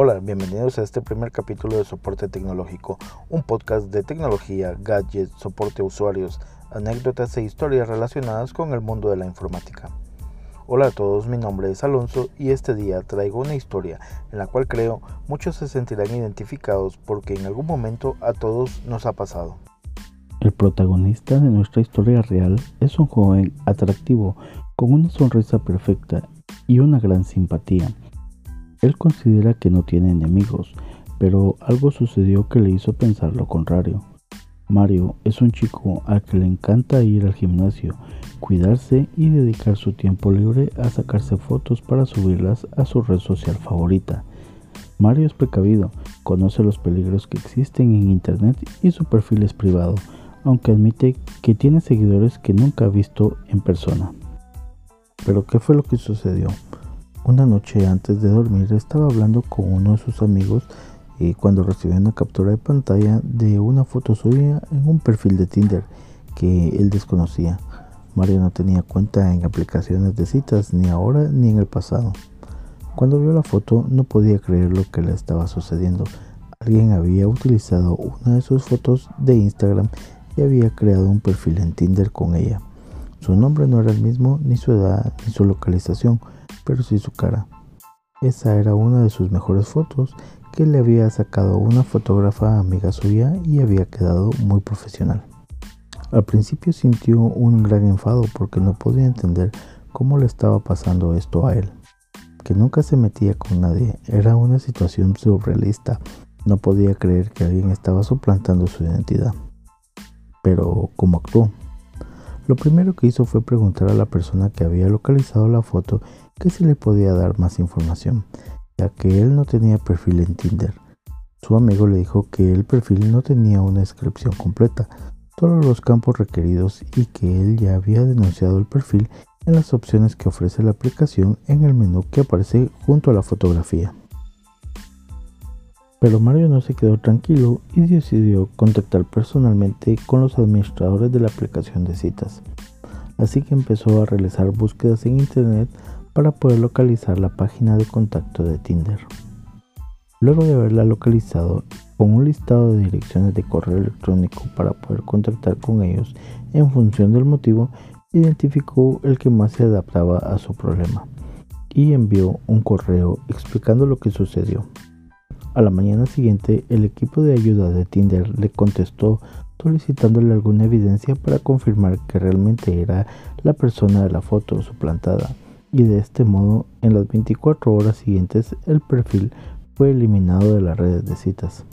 Hola, bienvenidos a este primer capítulo de Soporte Tecnológico, un podcast de tecnología, gadgets, soporte a usuarios, anécdotas e historias relacionadas con el mundo de la informática. Hola a todos, mi nombre es Alonso y este día traigo una historia en la cual creo muchos se sentirán identificados porque en algún momento a todos nos ha pasado. El protagonista de nuestra historia real es un joven atractivo con una sonrisa perfecta y una gran simpatía él considera que no tiene enemigos, pero algo sucedió que le hizo pensar lo contrario. Mario es un chico al que le encanta ir al gimnasio, cuidarse y dedicar su tiempo libre a sacarse fotos para subirlas a su red social favorita. Mario es precavido, conoce los peligros que existen en Internet y su perfil es privado, aunque admite que tiene seguidores que nunca ha visto en persona. Pero ¿qué fue lo que sucedió? Una noche antes de dormir estaba hablando con uno de sus amigos y cuando recibió una captura de pantalla de una foto suya en un perfil de Tinder que él desconocía. Mario no tenía cuenta en aplicaciones de citas ni ahora ni en el pasado. Cuando vio la foto no podía creer lo que le estaba sucediendo. Alguien había utilizado una de sus fotos de Instagram y había creado un perfil en Tinder con ella. Su nombre no era el mismo, ni su edad, ni su localización pero sí su cara. Esa era una de sus mejores fotos que le había sacado una fotógrafa amiga suya y había quedado muy profesional. Al principio sintió un gran enfado porque no podía entender cómo le estaba pasando esto a él. Que nunca se metía con nadie, era una situación surrealista. No podía creer que alguien estaba suplantando su identidad. Pero, ¿cómo actuó? Lo primero que hizo fue preguntar a la persona que había localizado la foto que si le podía dar más información, ya que él no tenía perfil en Tinder. Su amigo le dijo que el perfil no tenía una descripción completa, todos los campos requeridos y que él ya había denunciado el perfil en las opciones que ofrece la aplicación en el menú que aparece junto a la fotografía. Pero Mario no se quedó tranquilo y decidió contactar personalmente con los administradores de la aplicación de citas. Así que empezó a realizar búsquedas en internet para poder localizar la página de contacto de Tinder. Luego de haberla localizado con un listado de direcciones de correo electrónico para poder contactar con ellos en función del motivo, identificó el que más se adaptaba a su problema y envió un correo explicando lo que sucedió. A la mañana siguiente, el equipo de ayuda de Tinder le contestó solicitándole alguna evidencia para confirmar que realmente era la persona de la foto suplantada. Y de este modo, en las 24 horas siguientes, el perfil fue eliminado de las redes de citas.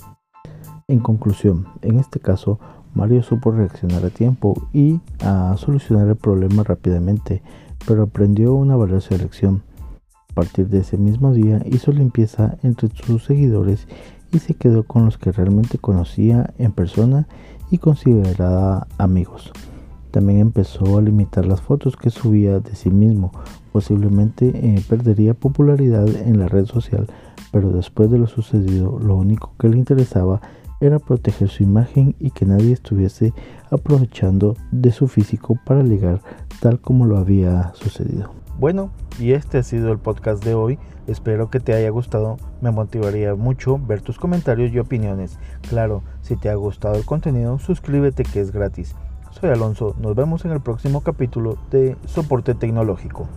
En conclusión, en este caso, Mario supo reaccionar a tiempo y a solucionar el problema rápidamente, pero aprendió una valiosa lección partir de ese mismo día hizo limpieza entre sus seguidores y se quedó con los que realmente conocía en persona y consideraba amigos. También empezó a limitar las fotos que subía de sí mismo. Posiblemente eh, perdería popularidad en la red social, pero después de lo sucedido, lo único que le interesaba era proteger su imagen y que nadie estuviese aprovechando de su físico para ligar tal como lo había sucedido. Bueno, y este ha sido el podcast de hoy. Espero que te haya gustado. Me motivaría mucho ver tus comentarios y opiniones. Claro, si te ha gustado el contenido, suscríbete que es gratis. Soy Alonso. Nos vemos en el próximo capítulo de Soporte Tecnológico.